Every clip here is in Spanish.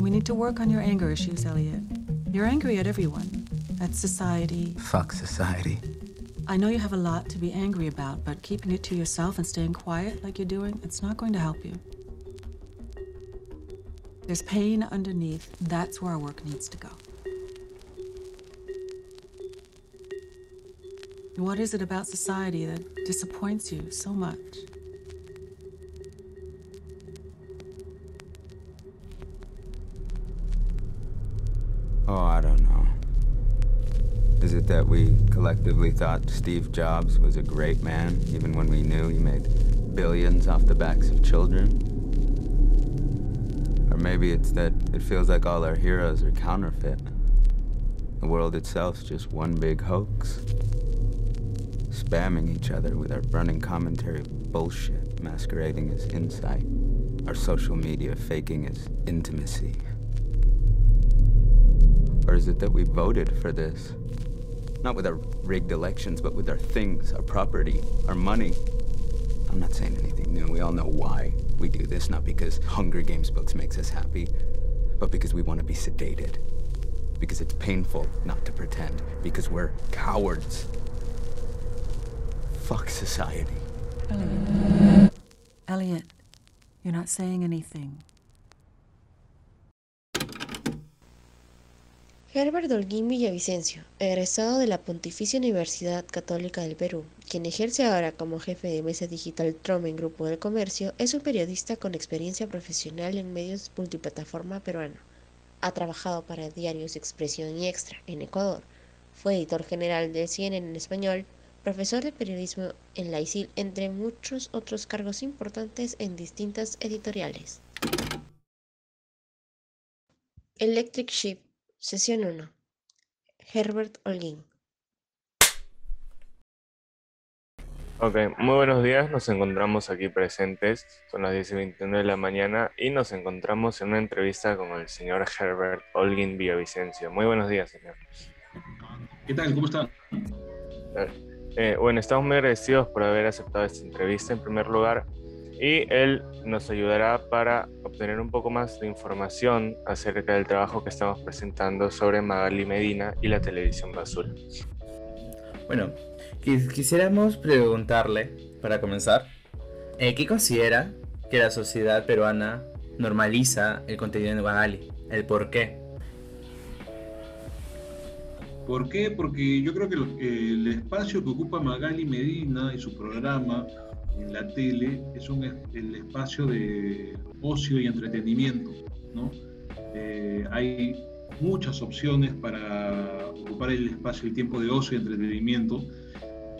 And we need to work on your anger issues, Elliot. You're angry at everyone. At society. Fuck society. I know you have a lot to be angry about, but keeping it to yourself and staying quiet like you're doing, it's not going to help you. There's pain underneath. That's where our work needs to go. What is it about society that disappoints you so much? Don't know. Is it that we collectively thought Steve Jobs was a great man, even when we knew he made billions off the backs of children? Or maybe it's that it feels like all our heroes are counterfeit. The world itself's just one big hoax. Spamming each other with our burning commentary bullshit masquerading as insight. Our social media faking as intimacy. Or is it that we voted for this? Not with our rigged elections, but with our things, our property, our money. I'm not saying anything new. We all know why we do this, not because Hunger Games books makes us happy, but because we want to be sedated. Because it's painful not to pretend. Because we're cowards. Fuck society. Elliot. Elliot, you're not saying anything. Herbert Holguín Villavicencio, egresado de la Pontificia Universidad Católica del Perú, quien ejerce ahora como jefe de mesa digital Tromen Grupo del Comercio, es un periodista con experiencia profesional en medios multiplataforma peruano. Ha trabajado para diarios Expresión y Extra en Ecuador. Fue editor general de CNN en español, profesor de periodismo en la ISIL, entre muchos otros cargos importantes en distintas editoriales. Electric Sheep Sesión 1. Herbert Holguín. Ok, muy buenos días. Nos encontramos aquí presentes. Son las 10 y 21 de la mañana y nos encontramos en una entrevista con el señor Herbert Holguín Villavicencio. Muy buenos días, señor. ¿Qué tal? ¿Cómo está? Eh, bueno, estamos muy agradecidos por haber aceptado esta entrevista en primer lugar y él nos ayudará para obtener un poco más de información acerca del trabajo que estamos presentando sobre Magali Medina y la televisión basura. Bueno, quisiéramos preguntarle, para comenzar, eh, ¿qué considera que la sociedad peruana normaliza el contenido de Magali? ¿El por qué? ¿Por qué? Porque yo creo que el espacio que ocupa Magali Medina y su programa en la tele es un, el espacio de ocio y entretenimiento. ¿no? Eh, hay muchas opciones para ocupar el espacio y tiempo de ocio y entretenimiento.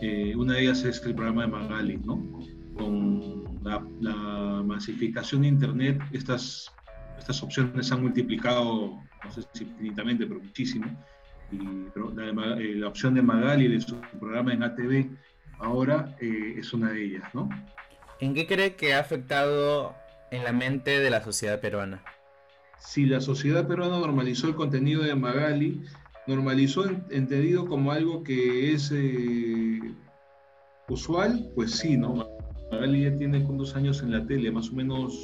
Eh, una de ellas es el programa de Magali, ¿no? Con la, masificación de Internet, estas, estas opciones se han multiplicado, no sé si infinitamente, pero muchísimo. Y, eh, la, opción de Magali de su programa en ATV ahora eh, es una de ellas, ¿no? ¿En qué cree que ha afectado en la mente de la sociedad peruana? Si la sociedad peruana normalizó el contenido de Magali, normalizó entendido como algo que es eh, usual, pues sí, ¿no? Magali ya tiene dos años en la tele, más o menos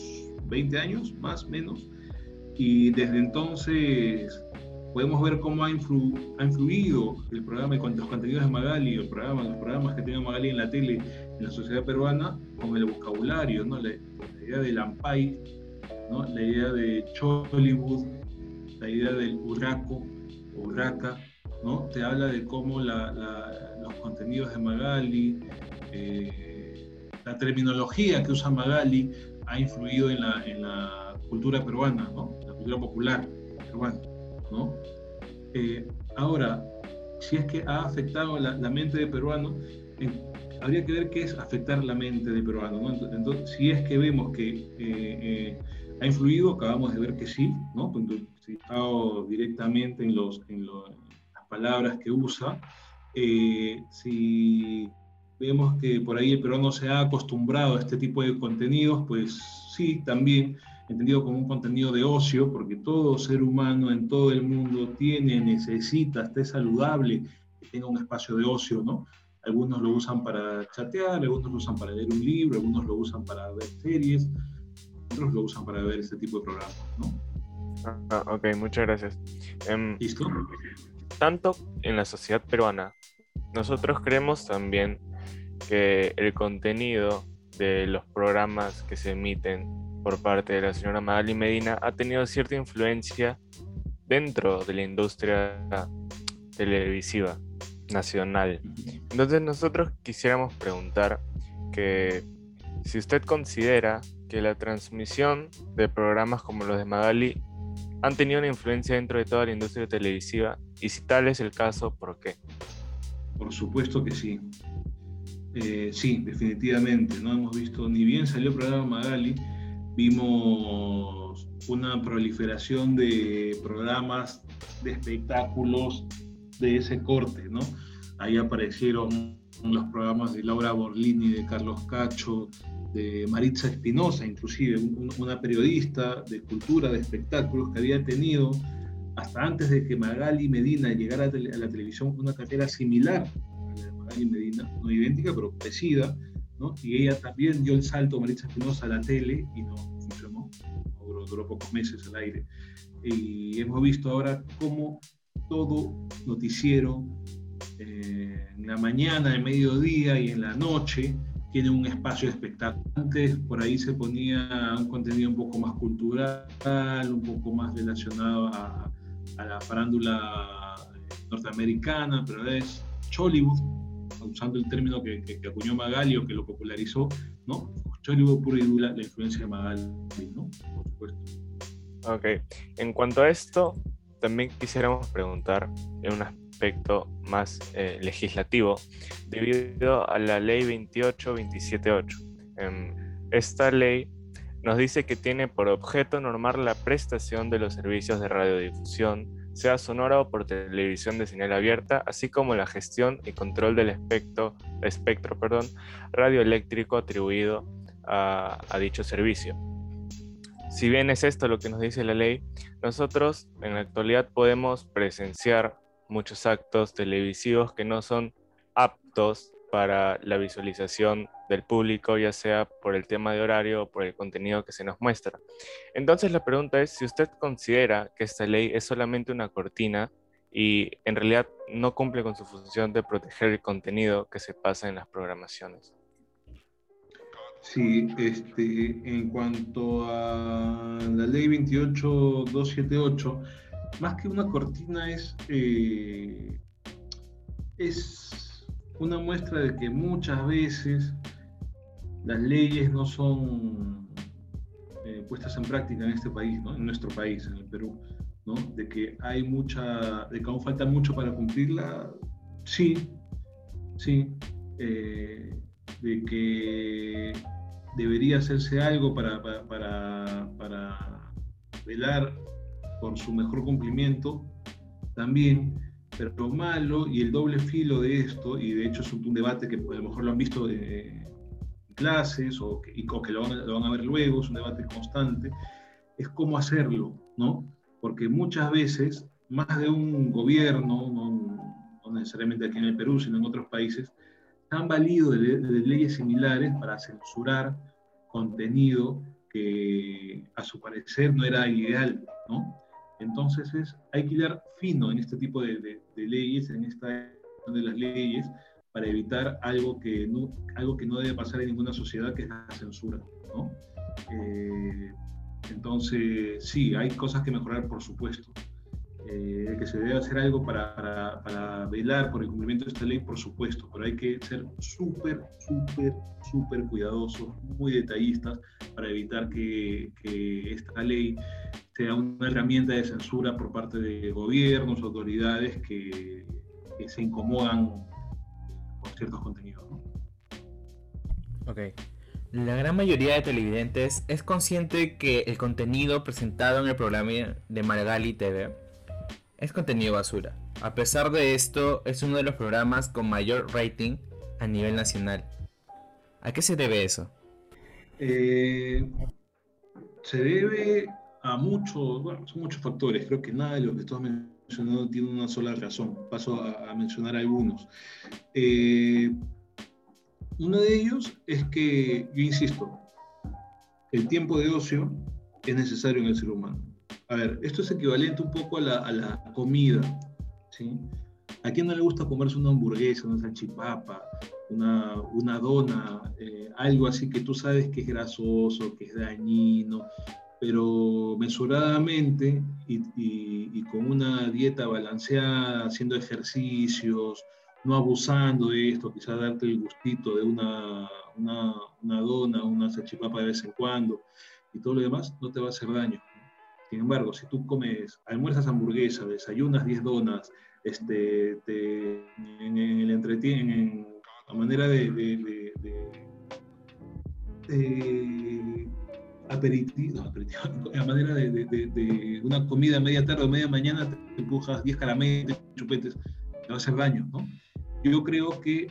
20 años, más o menos, y desde entonces podemos ver cómo ha, influido el programa y los contenidos de Magali, el programa, los programas que tiene Magali en la tele, en la sociedad peruana, con el vocabulario, ¿no? la, idea del Ampay, ¿no? la idea de Chollywood, la idea del Urraco, Urraca, ¿no? te habla de cómo los contenidos de Magali, eh, la terminología que usa Magali ha influido en la, en la cultura peruana, ¿no? la cultura popular peruana. ¿No? Eh, ahora, si es que ha afectado la, mente de peruano, habría que ver qué es afectar la mente de peruano, ¿no? Entonces, si es que vemos que eh, eh, ha influido, acabamos de ver que sí, ¿no? estado directamente en, los, en, las palabras que usa, si vemos que por ahí el peruano se ha acostumbrado a este tipo de contenidos, pues sí, también entendido como un contenido de ocio, porque todo ser humano en todo el mundo tiene, necesita, esté saludable, que tenga un espacio de ocio, ¿no? Algunos lo usan para chatear, algunos lo usan para leer un libro, algunos lo usan para ver series, otros lo usan para ver este tipo de programas, ¿no? Ah, ok, muchas gracias. Em, ¿Listo? tanto en la sociedad peruana, nosotros creemos también que el contenido de los programas que se emiten por parte de la señora Magali Medina ha tenido cierta influencia dentro de la industria televisiva nacional. Entonces nosotros quisiéramos preguntar que si usted considera que la transmisión de programas como los de Magali han tenido una influencia dentro de toda la industria televisiva y si tal es el caso, ¿por qué? Por supuesto que sí. Eh, sí, definitivamente. No hemos visto, ni bien salió el programa Magali, vimos una proliferación de programas de espectáculos de ese corte, ¿no? Ahí aparecieron los programas de Laura Borlini, de Carlos Cacho, de Maritza Espinosa, inclusive, una periodista de cultura, de espectáculos que había tenido hasta antes de que Magali Medina llegara a, la televisión una carrera similar a la de Magali Medina, no idéntica, pero parecida, ¿no? Y ella también dio el salto, Maritza Espinosa, a la tele y no funcionó, duró, duró pocos meses al aire. Y hemos visto ahora cómo todo noticiero eh, en la mañana, en mediodía y en la noche tiene un espacio de espectáculo. Antes por ahí se ponía un contenido un poco más cultural, un poco más relacionado a, a la farándula eh, norteamericana, pero es Chollywood, usando el término que, que, acuñó Magali o que lo popularizó, ¿no? Chollywood pura y dura la influencia de Magali, ¿no? Por supuesto. Ok, en cuanto a esto, también quisiéramos preguntar en un aspecto más eh, legislativo, debido a la ley 28278. Em, esta ley nos dice que tiene por objeto normar la prestación de los servicios de radiodifusión, sea sonora o por televisión de señal abierta, así como la gestión y control del espectro, radioeléctrico atribuido a, a dicho servicio. Si bien es esto lo que nos dice la ley, nosotros en la actualidad podemos presenciar muchos actos televisivos que no son aptos para la visualización del público, ya sea por el tema de horario o por el contenido que se nos muestra. Entonces la pregunta es si usted considera que esta ley es solamente una cortina y en realidad no cumple con su función de proteger el contenido que se pasa en las programaciones. Sí, este, en cuanto a la ley 28278, más que una cortina es, eh, es una muestra de que muchas veces las leyes no son eh, puestas en práctica en este país, en nuestro país, en el Perú, ¿no? de que hay mucha, de que aún falta mucho para cumplirla, sí, sí, eh, de que debería hacerse algo para, para, para velar por su mejor cumplimiento, también, pero lo malo y el doble filo de esto, y de hecho es un, debate que a lo mejor lo han visto en clases o que, que lo, van, a ver luego, es un debate constante, es cómo hacerlo, ¿no? Porque muchas veces, más de un gobierno, no, necesariamente aquí en el Perú, sino en otros países, han valido leyes similares para censurar contenido que a su parecer no era ideal, ¿no? Entonces es, hay que ir fino en este tipo de, de, leyes, en esta de las leyes, para evitar algo que, no, algo que no debe pasar en ninguna sociedad, que es la censura. ¿no? Eh, entonces, sí, hay cosas que mejorar, por supuesto. Eh, que se debe hacer algo para, para, para, velar por el cumplimiento de esta ley, por supuesto, pero hay que ser súper, súper, súper cuidadosos, muy detallistas para evitar que, que, esta ley sea una herramienta de censura por parte de gobiernos, autoridades que, que se incomodan por ciertos contenidos. Ok. La gran mayoría de televidentes es consciente que el contenido presentado en el programa de Margali TV es contenido basura. A pesar de esto, es uno de los programas con mayor rating a nivel nacional. ¿A qué se debe eso? Eh, se debe a muchos, bueno, son muchos factores. Creo que nada de lo que estás mencionando tiene una sola razón. Paso a, mencionar algunos. Eh, uno de ellos es que, yo insisto, el tiempo de ocio es necesario en el ser humano. A ver, esto es equivalente un poco a la, comida, ¿sí? ¿A quién no le gusta comerse una hamburguesa, una salchipapa, una, una dona, eh, algo así que tú sabes que es grasoso, que es dañino, pero mesuradamente y, y, con una dieta balanceada, haciendo ejercicios, no abusando de esto, quizás darte el gustito de una, una, una dona, una salchipapa de vez en cuando y todo lo demás, no te va a hacer daño. Sin embargo, si tú comes, almuerzas hamburguesa, desayunas 10 donas, este, en, el entretienen, a manera de, de, de, aperitivo, a manera de, una comida media tarde o media mañana, te empujas 10 caramelos, chupetes, te va a hacer daño, ¿no? Yo creo que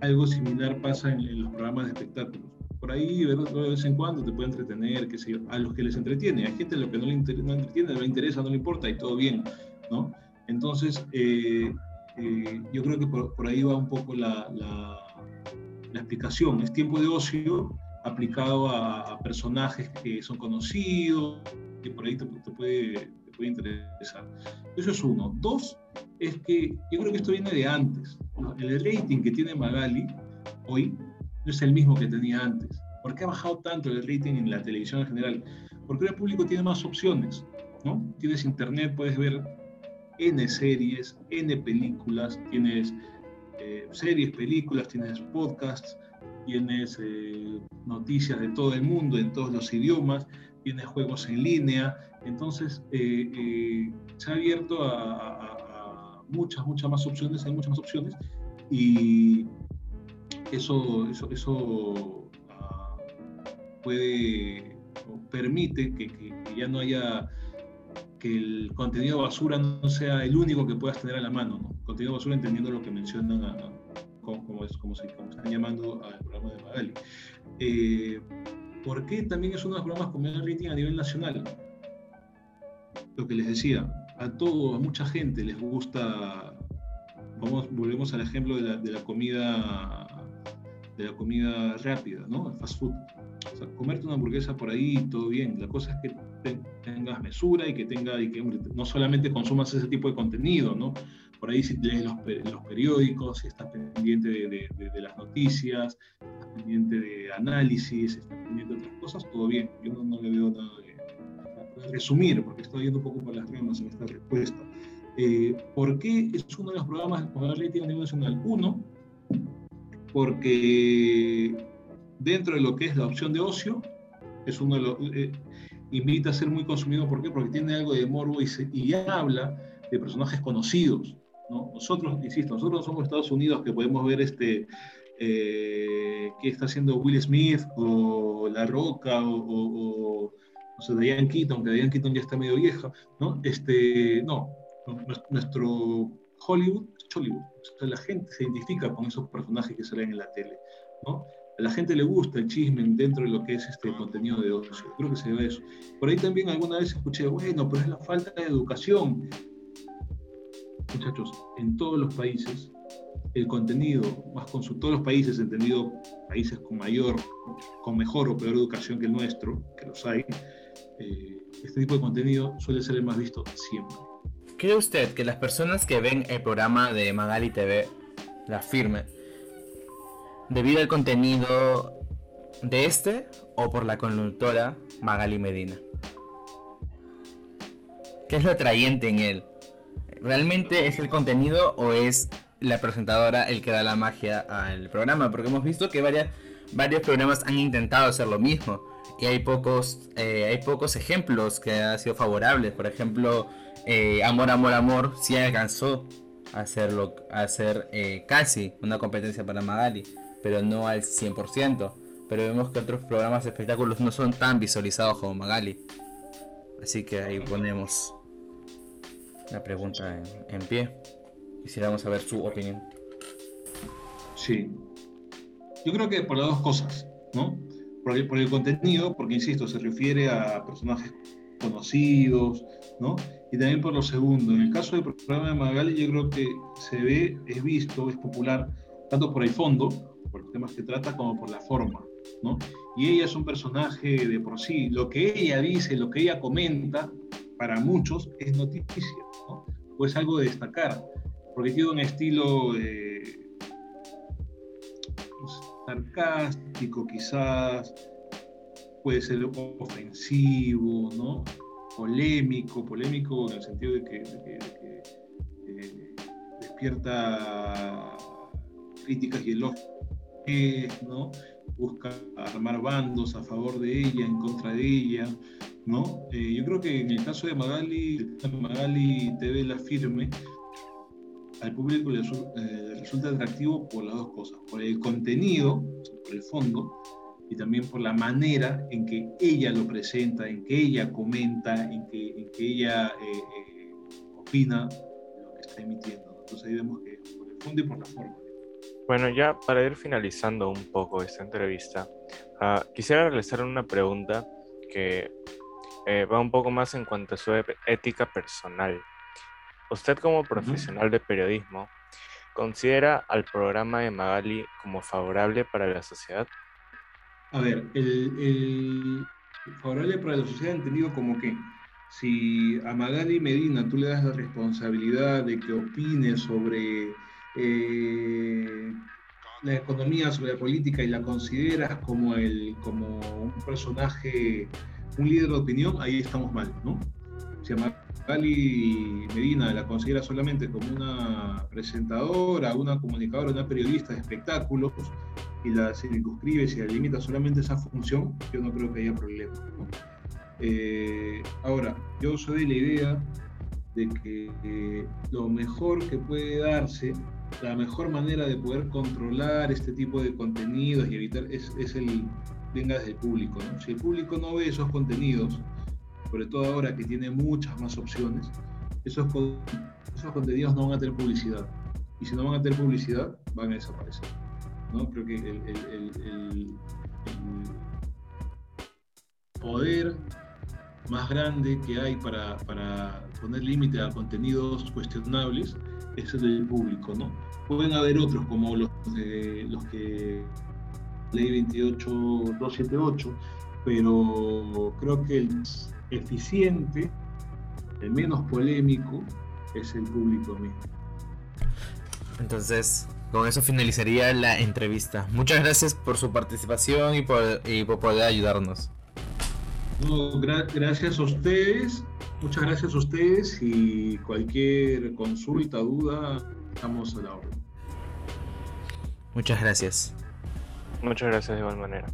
algo similar pasa en, los programas de espectáculos. Por ahí, de vez en cuando te puede entretener, que sé a los que les entretiene. Hay gente a lo que no le, no entretiene, no le interesa, no le importa y todo bien, ¿no? Entonces, eh, eh, yo creo que por, ahí va un poco la, la, explicación. Es tiempo de ocio aplicado a, personajes que son conocidos, que por ahí te, puede, te, puede, interesar. Eso es uno. Dos, es que yo creo que esto viene de antes. El rating que tiene Magali hoy no es el mismo que tenía antes. ¿Por qué ha bajado tanto el rating en la televisión en general? Porque el público tiene más opciones. ¿no? Tienes internet, puedes ver N series, N películas, tienes eh, series, películas, tienes podcasts, tienes eh, noticias de todo el mundo, en todos los idiomas, tienes juegos en línea, entonces eh, se ha abierto a, muchas, muchas más opciones, hay muchas más opciones y eso, eso, eso ah, puede o permite que, que ya no haya que el contenido basura no sea el único que puedas tener a la mano, ¿no? Contenido basura entendiendo lo que mencionan, como, es, como, se, están llamando al programa de Magali. Eh, ¿Por qué también es uno de los programas con menor rating a nivel nacional? Lo que les decía, a todo, a mucha gente les gusta, vamos, volvemos al ejemplo de la, de la comida de la comida rápida, ¿no? El fast food. O sea, comerte una hamburguesa por ahí, todo bien. La cosa es que tengas mesura y que tenga, y que no solamente consumas ese tipo de contenido, ¿no? Por ahí si lees los, los periódicos, si estás pendiente de, de, las noticias, estás pendiente de análisis, estás pendiente de otras cosas, todo bien. Yo no, le veo nada de, resumir, porque estoy yendo un poco por las ramas en esta respuesta. Eh, ¿Por qué es uno de los programas con la rating a nivel nacional? Uno, porque dentro de lo que es la opción de ocio, es uno de los, eh, invita a ser muy consumido. ¿Por qué? Porque tiene algo de morbo y, y habla de personajes conocidos. ¿no? Nosotros, insisto, nosotros no somos Estados Unidos que podemos ver este, eh, qué está haciendo Will Smith o La Roca o, o, o, sea, Diane Keaton, aunque Diane Keaton ya está medio vieja. ¿no? Este, no, nuestro Hollywood La gente se identifica con esos personajes que salen en la tele. ¿no? A la gente le gusta el chisme dentro de lo que es este contenido de ocio. Creo que se ve eso. Por ahí también alguna vez escuché, bueno, pero es la falta de educación. Muchachos, en todos los países, el contenido, más con todos los países, entendido países con mayor, con mejor o peor educación que el nuestro, que los hay, eh, este tipo de contenido suele ser el más visto siempre. ¿Cree usted que las personas que ven el programa de Magali TV, la firme, debido al contenido de este o por la conductora Magali Medina? ¿Qué es lo atrayente en él? ¿Realmente es el contenido o es la presentadora el que da la magia al programa? Porque hemos visto que varios programas han intentado hacer lo mismo y hay pocos, eh, hay pocos ejemplos que han sido favorables. Por ejemplo, eh, Amor, Amor, Amor sí alcanzó a hacerlo, hacer eh, casi una competencia para Magali, pero no al 100%. Pero vemos que otros programas de espectáculos no son tan visualizados como Magali. Así que ahí ponemos la pregunta en, en pie. Quisiéramos saber su opinión. Sí. Yo creo que por las dos cosas, ¿no? Por el, por el contenido, porque insisto, se refiere a personajes conocidos, ¿no? y también por lo segundo. En el caso del programa de Magali, yo creo que se ve, es visto, es popular, tanto por el fondo, por los temas que trata, como por la forma, ¿no? Y ella es un personaje de por sí. Lo que ella dice, lo que ella comenta, para muchos es noticia, ¿no? o es algo de destacar, porque tiene un estilo pues, sarcástico quizás, puede ser ofensivo, ¿no? polémico, polémico en el sentido de que, eh, despierta críticas y elogios, ¿no? busca armar bandos a favor de ella, en contra de ella, ¿no? Eh, yo creo que en el caso de Magali, Magali TV La Firme, al público le eh, resulta atractivo por las dos cosas, por el contenido, por el fondo, y también por la manera en que ella lo presenta, en que ella comenta, en que, en que ella eh, opina lo que está emitiendo. Entonces ahí vemos que por el fondo y por la forma. Bueno, ya para ir finalizando un poco esta entrevista, uh, quisiera realizar una pregunta que eh, va un poco más en cuanto a su ética personal. Usted como profesional de periodismo, ¿considera al programa de Magali como favorable para la sociedad? A ver, el, el favorable para la sociedad entendido como que si a Magali Medina tú le das la responsabilidad de que opine sobre eh, la economía, sobre la política y la consideras como, el, como un personaje un líder de opinión, ahí estamos mal, ¿no? Si a Magali Medina la considera solamente como una presentadora, una comunicadora, una periodista de espectáculos y la circunscribe, y la limita solamente esa función, yo no creo que haya problema. Eh, ahora, yo soy de la idea de que eh, lo mejor que puede darse, la mejor manera de poder controlar este tipo de contenidos y evitar es, es el venga desde el público. ¿no? Si el público no ve esos contenidos, sobre todo ahora que tiene muchas más opciones, esos, esos contenidos no van a tener publicidad. Y si no van a tener publicidad, van a desaparecer. ¿no? Creo que el, el, poder más grande que hay para, para poner límite a contenidos cuestionables es el del público. ¿no? Pueden haber otros como los, de, los que ley 28278, pero creo que el eficiente, el menos polémico, es el público mismo. Entonces, con eso finalizaría la entrevista. Muchas gracias por su participación y por, y por poder ayudarnos. gracias a ustedes, muchas gracias a ustedes y cualquier consulta, duda, estamos a la orden. Muchas gracias. Muchas gracias de igual manera.